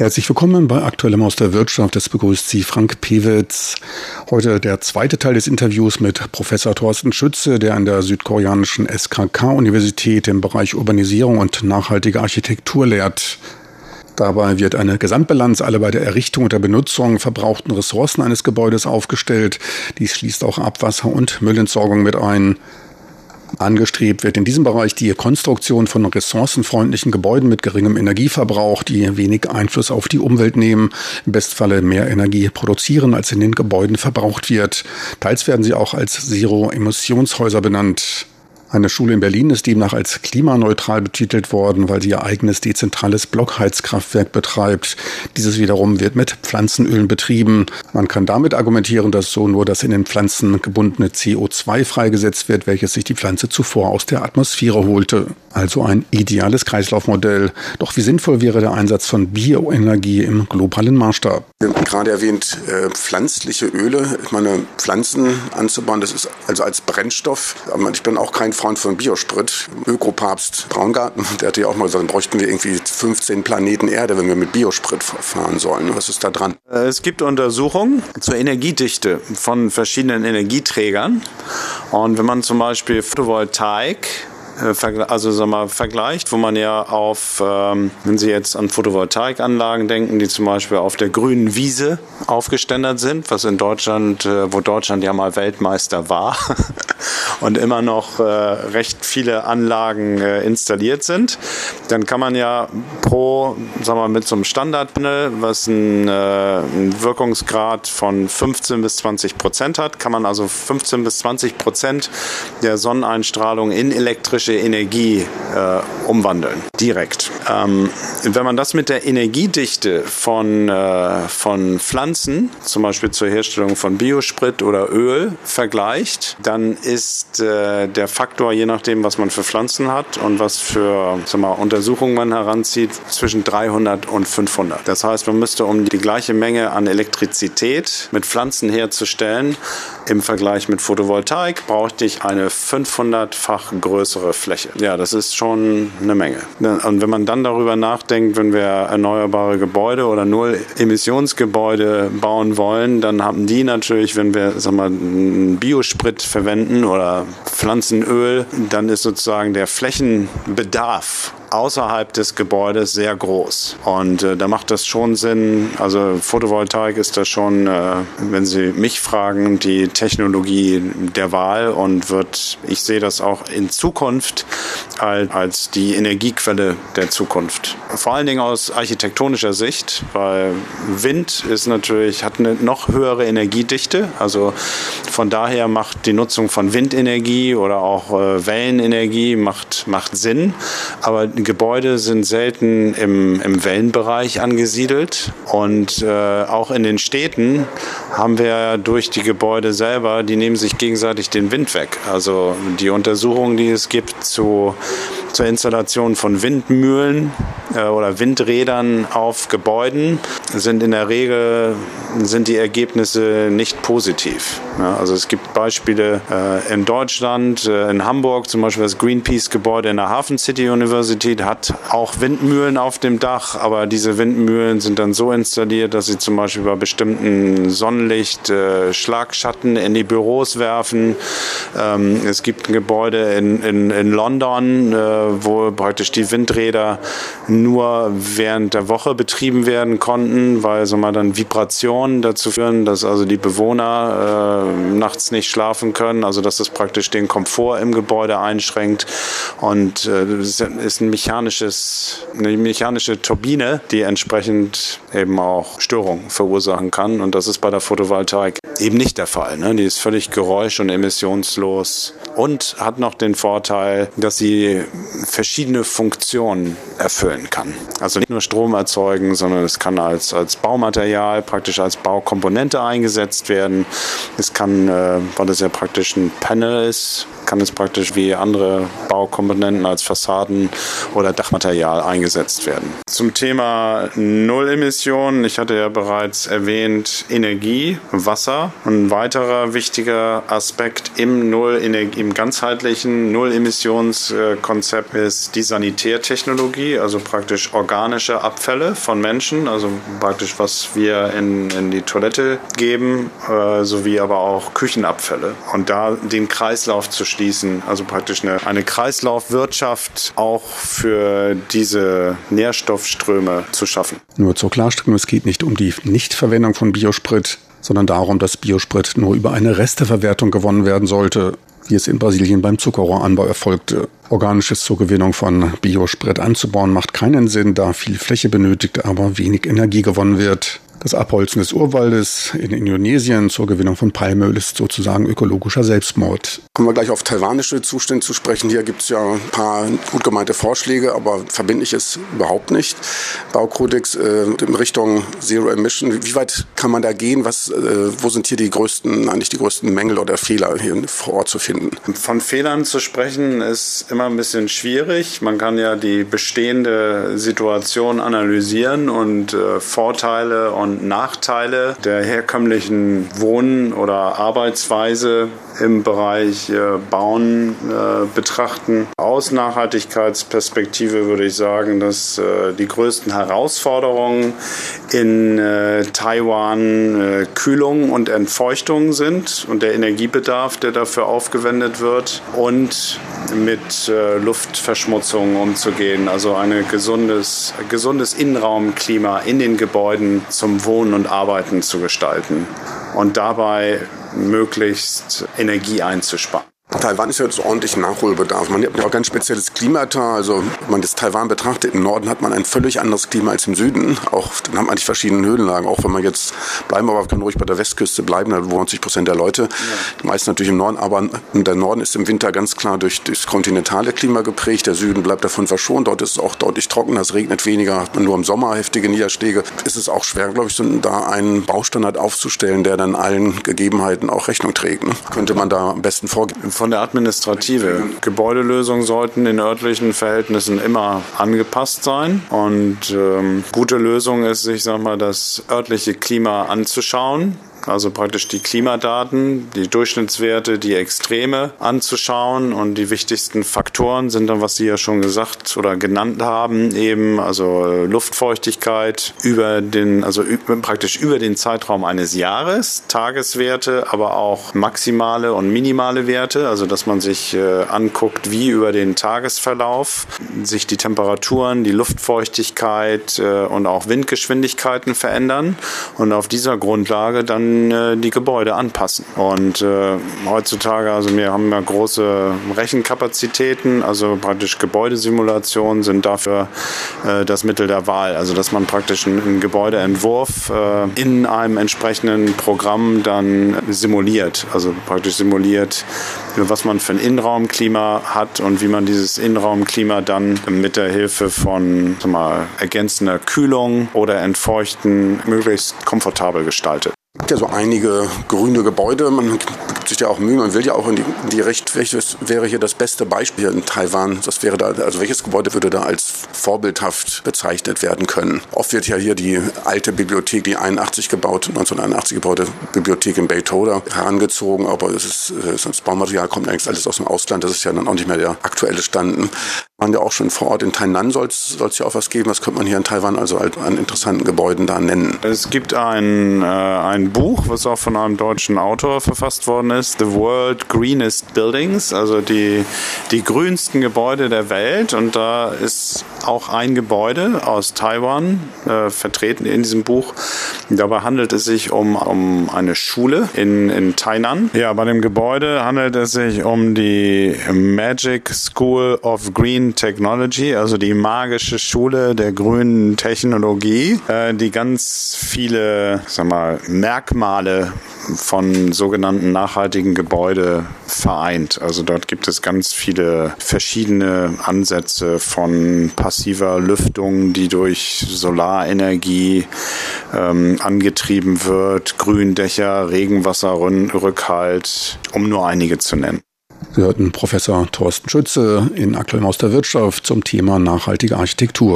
Herzlich willkommen bei Aktuellem aus der Wirtschaft. Es begrüßt Sie Frank Pewitz. Heute der zweite Teil des Interviews mit Professor Thorsten Schütze, der an der südkoreanischen SKK-Universität im Bereich Urbanisierung und nachhaltige Architektur lehrt. Dabei wird eine Gesamtbilanz aller bei der Errichtung und der Benutzung verbrauchten Ressourcen eines Gebäudes aufgestellt. Dies schließt auch Abwasser- und Müllentsorgung mit ein. Angestrebt wird in diesem Bereich die Konstruktion von ressourcenfreundlichen Gebäuden mit geringem Energieverbrauch, die wenig Einfluss auf die Umwelt nehmen, im Bestfalle mehr Energie produzieren, als in den Gebäuden verbraucht wird. Teils werden sie auch als Zero-Emissionshäuser benannt. Eine Schule in Berlin ist demnach als klimaneutral betitelt worden, weil sie ihr eigenes dezentrales Blockheizkraftwerk betreibt. Dieses wiederum wird mit Pflanzenölen betrieben. Man kann damit argumentieren, dass so nur das in den Pflanzen gebundene CO2 freigesetzt wird, welches sich die Pflanze zuvor aus der Atmosphäre holte. Also ein ideales Kreislaufmodell. Doch wie sinnvoll wäre der Einsatz von Bioenergie im globalen Maßstab? Wir haben gerade erwähnt, äh, pflanzliche Öle. Ich meine, Pflanzen anzubauen, das ist also als Brennstoff. Ich bin auch kein Freund von Biosprit. Ökopapst Braungarten, der hatte ja auch mal gesagt, bräuchten wir irgendwie 15 Planeten Erde, wenn wir mit Biosprit fahren sollen. Was ist da dran? Äh, es gibt Untersuchungen zur Energiedichte von verschiedenen Energieträgern. Und wenn man zum Beispiel Photovoltaik also sag mal, vergleicht, wo man ja auf, ähm, wenn Sie jetzt an Photovoltaikanlagen denken, die zum Beispiel auf der grünen Wiese aufgeständert sind, was in Deutschland, äh, wo Deutschland ja mal Weltmeister war und immer noch äh, recht viele Anlagen äh, installiert sind, dann kann man ja pro, sag mal, mit so einem Standardpanel, was äh, einen Wirkungsgrad von 15 bis 20 Prozent hat, kann man also 15 bis 20 Prozent der Sonneneinstrahlung in elektrische elektrische Energie äh, umwandeln, direkt. Ähm, wenn man das mit der Energiedichte von, äh, von Pflanzen, zum Beispiel zur Herstellung von Biosprit oder Öl, vergleicht, dann ist äh, der Faktor, je nachdem, was man für Pflanzen hat und was für mal, Untersuchungen man heranzieht, zwischen 300 und 500. Das heißt, man müsste, um die gleiche Menge an Elektrizität mit Pflanzen herzustellen, im Vergleich mit Photovoltaik, brauchte ich eine 500-fach größere Fläche. Ja, das ist schon eine Menge. Und wenn man dann darüber nachdenkt, wenn wir erneuerbare Gebäude oder Null-Emissionsgebäude bauen wollen, dann haben die natürlich, wenn wir sag mal, Biosprit verwenden oder Pflanzenöl, dann ist sozusagen der Flächenbedarf außerhalb des Gebäudes sehr groß. Und äh, da macht das schon Sinn. Also Photovoltaik ist da schon, äh, wenn Sie mich fragen, die Technologie der Wahl und wird, ich sehe das auch in Zukunft als, als die Energiequelle der Zukunft. Vor allen Dingen aus architektonischer Sicht, weil Wind ist natürlich, hat eine noch höhere Energiedichte. Also von daher macht die Nutzung von Windenergie oder auch äh, Wellenenergie macht, macht Sinn. Aber Gebäude sind selten im, im Wellenbereich angesiedelt und äh, auch in den Städten haben wir durch die Gebäude selber, die nehmen sich gegenseitig den Wind weg. Also die Untersuchungen, die es gibt zu zur Installation von Windmühlen äh, oder Windrädern auf Gebäuden sind in der Regel sind die Ergebnisse nicht positiv. Ja, also es gibt Beispiele äh, in Deutschland, äh, in Hamburg zum Beispiel das Greenpeace-Gebäude in der Hafen City University hat auch Windmühlen auf dem Dach, aber diese Windmühlen sind dann so installiert, dass sie zum Beispiel bei bestimmten Sonnenlicht äh, Schlagschatten in die Büros werfen. Ähm, es gibt ein Gebäude in, in, in London, äh, wo praktisch die Windräder nur während der Woche betrieben werden konnten, weil so mal dann Vibrationen dazu führen, dass also die Bewohner äh, nachts nicht schlafen können, also dass das praktisch den Komfort im Gebäude einschränkt und äh, das ist ein mechanisches, eine mechanische Turbine, die entsprechend eben auch Störungen verursachen kann und das ist bei der Photovoltaik eben nicht der Fall. Ne? Die ist völlig geräusch- und emissionslos und hat noch den Vorteil, dass sie verschiedene Funktionen erfüllen kann. Also nicht nur Strom erzeugen, sondern es kann als, als Baumaterial, praktisch als Baukomponente eingesetzt werden. Es kann, äh, weil es ja praktisch ein Panel ist, kann es praktisch wie andere Baukomponenten als Fassaden oder Dachmaterial eingesetzt werden. Zum Thema Nullemissionen, ich hatte ja bereits erwähnt, Energie, Wasser. Ein weiterer wichtiger Aspekt im Null im ganzheitlichen Null-Emissionskonzept ist die Sanitärtechnologie, also praktisch organische Abfälle von Menschen, also praktisch was wir in, in die Toilette geben, äh, sowie aber auch Küchenabfälle. Und da den Kreislauf zu schließen, also praktisch eine, eine Kreislaufwirtschaft auch für diese Nährstoffströme zu schaffen. Nur zur Klarstellung, es geht nicht um die Nichtverwendung von Biosprit, sondern darum, dass Biosprit nur über eine Resteverwertung gewonnen werden sollte, wie es in Brasilien beim Zuckerrohranbau erfolgte. Organisches zur Gewinnung von Biosprit anzubauen macht keinen Sinn, da viel Fläche benötigt, aber wenig Energie gewonnen wird. Das Abholzen des Urwaldes in Indonesien zur Gewinnung von Palmöl ist sozusagen ökologischer Selbstmord. Kommen wir gleich auf taiwanische Zustände zu sprechen. Hier gibt es ja ein paar gut gemeinte Vorschläge, aber verbindlich ist überhaupt nicht. Baukodex äh, in Richtung Zero Emission. Wie weit kann man da gehen? Was, äh, wo sind hier die größten, eigentlich die größten Mängel oder Fehler hier vor Ort zu finden? Von Fehlern zu sprechen ist immer ein bisschen schwierig. Man kann ja die bestehende Situation analysieren und äh, Vorteile und und Nachteile der herkömmlichen Wohn- oder Arbeitsweise im Bereich äh, Bauen äh, betrachten. Aus Nachhaltigkeitsperspektive würde ich sagen, dass äh, die größten Herausforderungen in Taiwan Kühlung und Entfeuchtung sind und der Energiebedarf, der dafür aufgewendet wird und mit Luftverschmutzung umzugehen, also ein gesundes, gesundes Innenraumklima in den Gebäuden zum Wohnen und Arbeiten zu gestalten und dabei möglichst Energie einzusparen. Taiwan ist ja jetzt ordentlich Nachholbedarf. Man hat ja auch ganz spezielles Klimata. Also, wenn man das Taiwan betrachtet, im Norden hat man ein völlig anderes Klima als im Süden. Auch, dann hat man die verschiedenen Höhenlagen. Auch wenn man jetzt bleiben, aber können ruhig bei der Westküste bleiben, da wohnen 90 Prozent der Leute. Ja. Die meisten natürlich im Norden, aber der Norden ist im Winter ganz klar durch das kontinentale Klima geprägt. Der Süden bleibt davon verschont. Dort ist es auch deutlich trockener, es regnet weniger, hat man nur im Sommer heftige Niederschläge. Ist es auch schwer, glaube ich, da einen Baustandard aufzustellen, der dann allen Gegebenheiten auch Rechnung trägt. Ne? Könnte man da am besten vorgehen von der Administrative. Gebäudelösungen sollten in örtlichen Verhältnissen immer angepasst sein. Und ähm, gute Lösung ist, ich sag mal, das örtliche Klima anzuschauen also praktisch die Klimadaten, die Durchschnittswerte, die Extreme anzuschauen. Und die wichtigsten Faktoren sind dann, was Sie ja schon gesagt oder genannt haben, eben also äh, Luftfeuchtigkeit über den, also praktisch über den Zeitraum eines Jahres, Tageswerte, aber auch maximale und minimale Werte, also dass man sich äh, anguckt, wie über den Tagesverlauf sich die Temperaturen, die Luftfeuchtigkeit äh, und auch Windgeschwindigkeiten verändern. Und auf dieser Grundlage dann äh, die Gebäude anpassen. Und äh, heutzutage, also wir haben ja große Rechenkapazitäten, also praktisch Gebäudesimulationen sind dafür äh, das Mittel der Wahl. Also dass man praktisch einen, einen Gebäudeentwurf äh, in einem entsprechenden Programm dann simuliert. Also praktisch simuliert, was man für ein Innenraumklima hat und wie man dieses Innenraumklima dann mit der Hilfe von mal, ergänzender Kühlung oder Entfeuchten möglichst komfortabel gestaltet. Es gibt ja so einige grüne Gebäude. Man gibt sich ja auch Mühe. Man will ja auch in die, in die Recht. Welches wäre hier das beste Beispiel in Taiwan? Das wäre da, also welches Gebäude würde da als vorbildhaft bezeichnet werden können? Oft wird ja hier die alte Bibliothek, die 81 gebaut, 1981 gebaute Bibliothek in Beitoda herangezogen. Aber das, ist, das Baumaterial kommt eigentlich alles aus dem Ausland. Das ist ja dann auch nicht mehr der aktuelle Stand waren ja auch schon vor Ort in Tainan, soll es ja auch was geben. Was könnte man hier in Taiwan also an interessanten Gebäuden da nennen? Es gibt ein, äh, ein Buch, was auch von einem deutschen Autor verfasst worden ist, The World Greenest Buildings, also die, die grünsten Gebäude der Welt. Und da ist auch ein Gebäude aus Taiwan äh, vertreten in diesem Buch. Dabei handelt es sich um, um eine Schule in, in Tainan. Ja, bei dem Gebäude handelt es sich um die Magic School of Green Technology, also die magische Schule der grünen Technologie, äh, die ganz viele sag mal, Merkmale von sogenannten nachhaltigen Gebäude vereint. Also dort gibt es ganz viele verschiedene Ansätze von passiver Lüftung, die durch Solarenergie ähm, angetrieben wird, Gründächer, Regenwasserrückhalt, um nur einige zu nennen. Sie hörten Professor Thorsten Schütze in Aktuell aus der Wirtschaft zum Thema nachhaltige Architektur.